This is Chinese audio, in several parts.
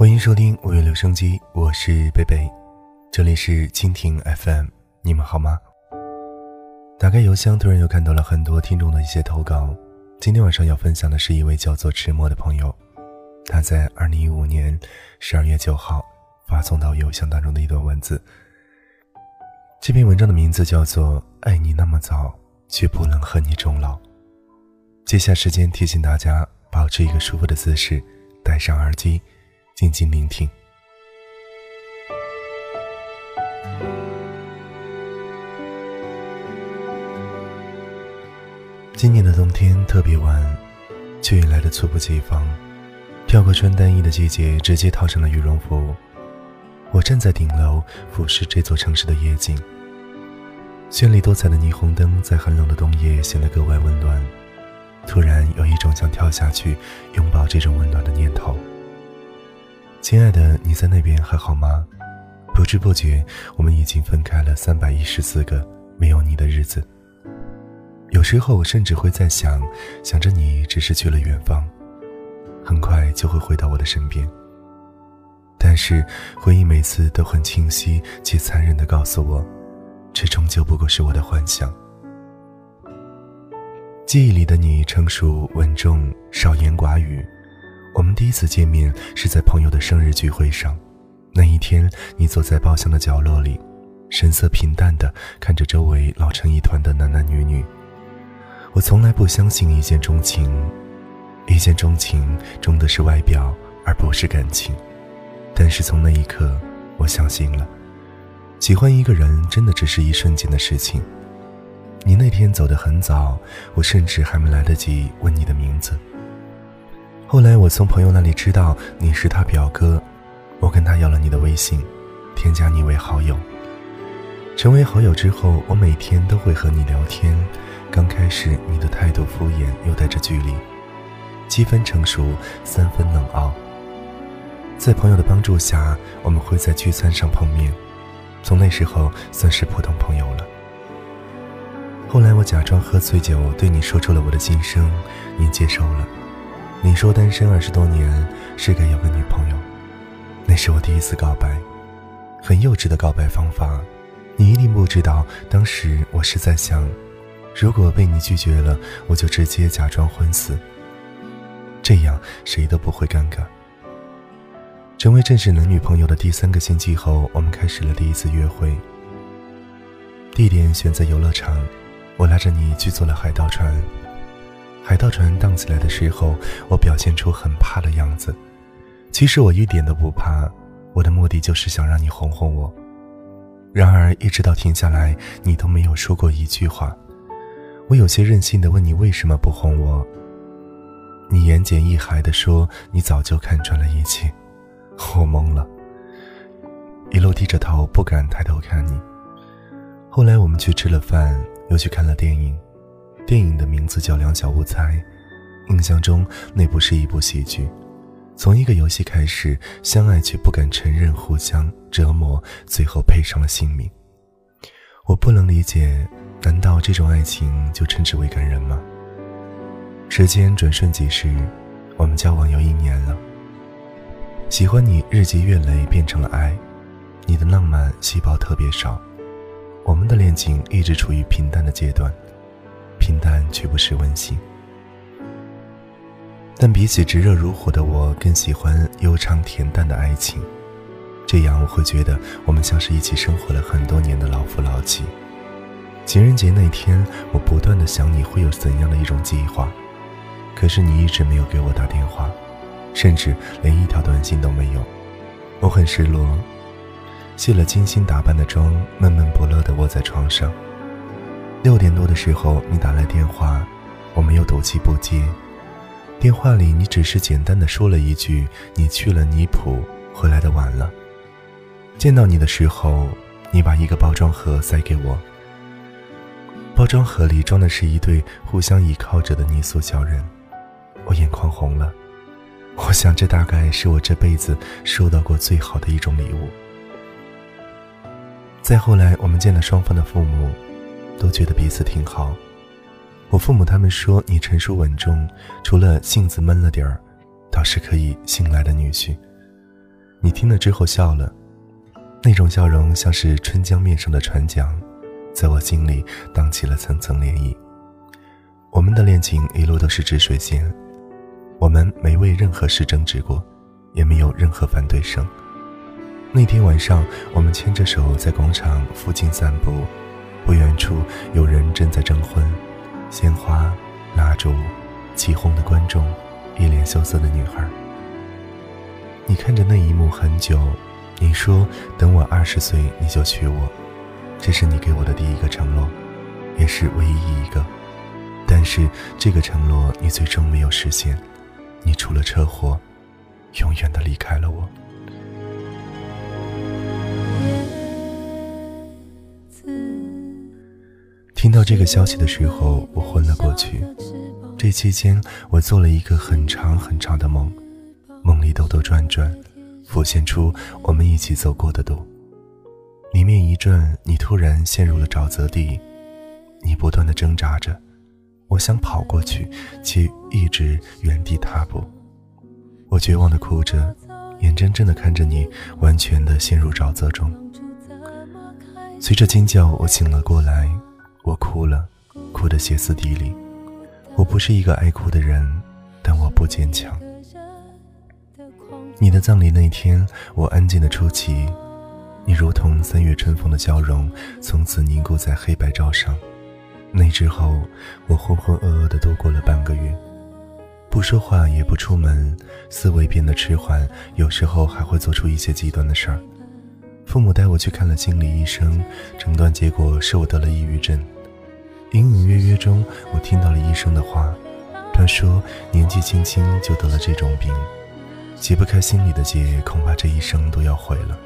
欢迎收听五月留声机，我是贝贝，这里是蜻蜓 FM，你们好吗？打开邮箱，突然又看到了很多听众的一些投稿。今天晚上要分享的是一位叫做迟默的朋友，他在二零一五年十二月九号发送到邮箱当中的一段文字。这篇文章的名字叫做《爱你那么早，却不能和你终老》。接下时间提醒大家，保持一个舒服的姿势，戴上耳机。静静聆听。今年的冬天特别晚，却也来得猝不及防。跳过穿单衣的季节，直接套上了羽绒服。我站在顶楼，俯视这座城市的夜景。绚丽多彩的霓虹灯在寒冷的冬夜显得格外温暖。突然有一种想跳下去拥抱这种温暖的念头。亲爱的，你在那边还好吗？不知不觉，我们已经分开了三百一十四个没有你的日子。有时候，我甚至会在想，想着你只是去了远方，很快就会回到我的身边。但是，回忆每次都很清晰且残忍地告诉我，这终究不过是我的幻想。记忆里的你，成熟稳重，少言寡语。我们第一次见面是在朋友的生日聚会上，那一天你坐在包厢的角落里，神色平淡的看着周围老成一团的男男女女。我从来不相信一见钟情，一见钟情重的是外表而不是感情，但是从那一刻我相信了，喜欢一个人真的只是一瞬间的事情。你那天走得很早，我甚至还没来得及问你的名字。后来我从朋友那里知道你是他表哥，我跟他要了你的微信，添加你为好友。成为好友之后，我每天都会和你聊天。刚开始你的态度敷衍又带着距离，七分成熟，三分冷傲。在朋友的帮助下，我们会在聚餐上碰面，从那时候算是普通朋友了。后来我假装喝醉酒对你说出了我的心声，你接受了。你说单身二十多年是该有个女朋友，那是我第一次告白，很幼稚的告白方法，你一定不知道。当时我是在想，如果被你拒绝了，我就直接假装昏死，这样谁都不会尴尬。成为正式男女朋友的第三个星期后，我们开始了第一次约会。地点选在游乐场，我拉着你去坐了海盗船。海盗船荡起来的时候，我表现出很怕的样子。其实我一点都不怕，我的目的就是想让你哄哄我。然而，一直到停下来，你都没有说过一句话。我有些任性的问你为什么不哄我，你言简意赅的说你早就看穿了一切。我懵了，一路低着头不敢抬头看你。后来我们去吃了饭，又去看了电影。电影的名字叫《两小无猜》，印象中那不是一部喜剧。从一个游戏开始，相爱却不敢承认，互相折磨，最后赔上了性命。我不能理解，难道这种爱情就称之为感人吗？时间转瞬即逝，我们交往有一年了。喜欢你日积月累变成了爱，你的浪漫细胞特别少，我们的恋情一直处于平淡的阶段。平淡却不失温馨，但比起炙热如火的我，更喜欢悠长恬淡的爱情。这样我会觉得我们像是一起生活了很多年的老夫老妻。情人节那天，我不断的想你会有怎样的一种计划，可是你一直没有给我打电话，甚至连一条短信都没有。我很失落，卸了精心打扮的妆，闷闷不乐的卧在床上。六点多的时候，你打来电话，我没有赌气不接。电话里，你只是简单的说了一句：“你去了尼普，回来的晚了。”见到你的时候，你把一个包装盒塞给我。包装盒里装的是一对互相依靠着的泥塑小人，我眼眶红了。我想，这大概是我这辈子收到过最好的一种礼物。再后来，我们见了双方的父母。都觉得彼此挺好。我父母他们说你成熟稳重，除了性子闷了点儿，倒是可以信赖的女婿。你听了之后笑了，那种笑容像是春江面上的船桨，在我心里荡起了层层涟漪。我们的恋情一路都是止水线，我们没为任何事争执过，也没有任何反对声。那天晚上，我们牵着手在广场附近散步，不远处有人正在征婚，鲜花、蜡烛、起哄的观众，一脸羞涩的女孩。你看着那一幕很久，你说等我二十岁你就娶我，这是你给我的第一个承诺，也是唯一一个。但是这个承诺你最终没有实现，你出了车祸，永远的离开了我。听到这个消息的时候，我昏了过去。这期间，我做了一个很长很长的梦，梦里兜兜转转，浮现出我们一起走过的路。里面一转，你突然陷入了沼泽地，你不断的挣扎着，我想跑过去，却一直原地踏步。我绝望的哭着，眼睁睁的看着你完全的陷入沼泽中。随着尖叫，我醒了过来。我哭了，哭得歇斯底里。我不是一个爱哭的人，但我不坚强。你的葬礼那天，我安静的出席，你如同三月春风的笑容，从此凝固在黑白照上。那之后，我浑浑噩噩的度过了半个月，不说话，也不出门，思维变得迟缓，有时候还会做出一些极端的事儿。父母带我去看了心理医生，诊断结果是我得了抑郁症。隐隐约约中，我听到了医生的话，他说年纪轻轻就得了这种病，解不开心里的结，恐怕这一生都要毁了。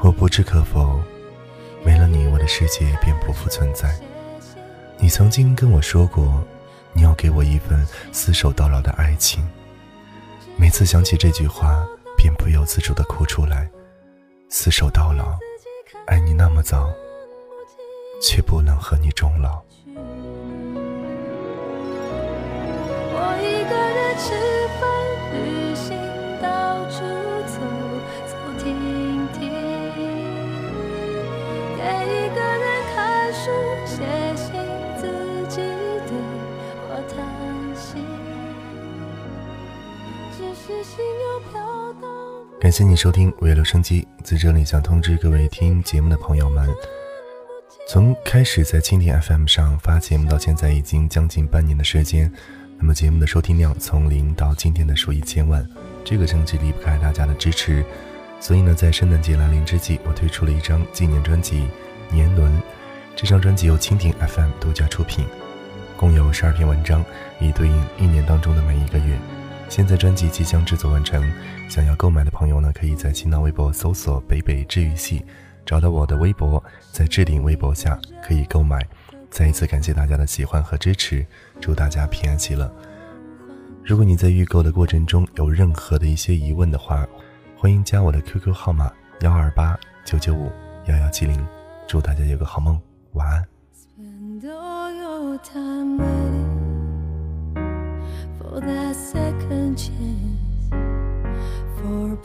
我不置可否，没了你，我的世界便不复存在。你曾经跟我说过，你要给我一份厮守到老的爱情。每次想起这句话，便不由自主地哭出来。厮守到老，爱你那么早，却不能和你终老。我一个人吃饭、旅行，到处走走停停；给一个人看书、写信，自己对我叹息。只是心又飘。感谢你收听《五月留声机》。在这里，想通知各位听节目的朋友们，从开始在蜻蜓 FM 上发节目到现在，已经将近半年的时间。那么节目的收听量从零到今天的数一千万，这个成绩离不开大家的支持。所以呢，在圣诞节来临之际，我推出了一张纪念专辑《年轮》。这张专辑由蜻蜓 FM 独家出品，共有十二篇文章，以对应一年当中的每一个月。现在专辑即将制作完成，想要购买的朋友呢，可以在新浪微博搜索“北北治愈系”，找到我的微博，在置顶微博下可以购买。再一次感谢大家的喜欢和支持，祝大家平安喜乐。如果你在预购的过程中有任何的一些疑问的话，欢迎加我的 QQ 号码幺二八九九五幺幺七零。祝大家有个好梦，晚安。For that second chance, for a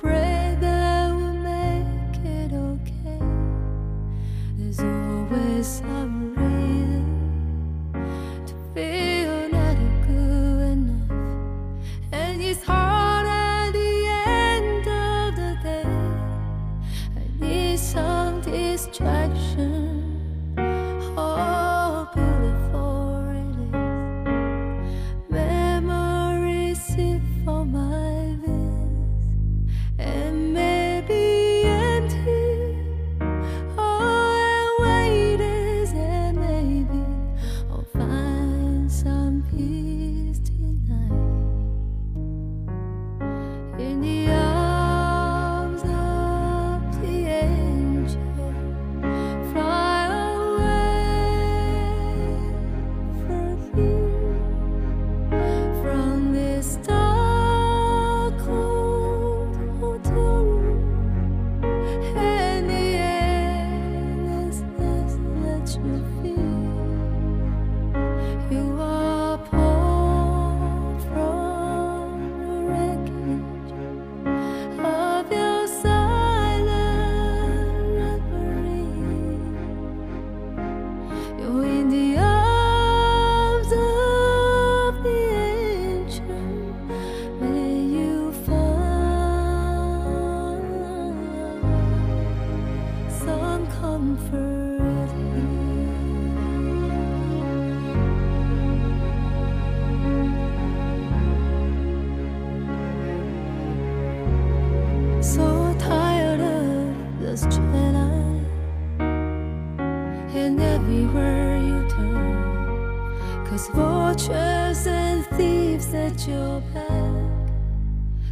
and everywhere you turn. Cause vultures and thieves at your back.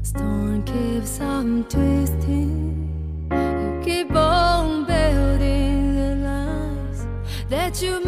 Storm keeps on twisting. You keep on building the lies that you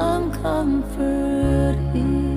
I'm comforted here.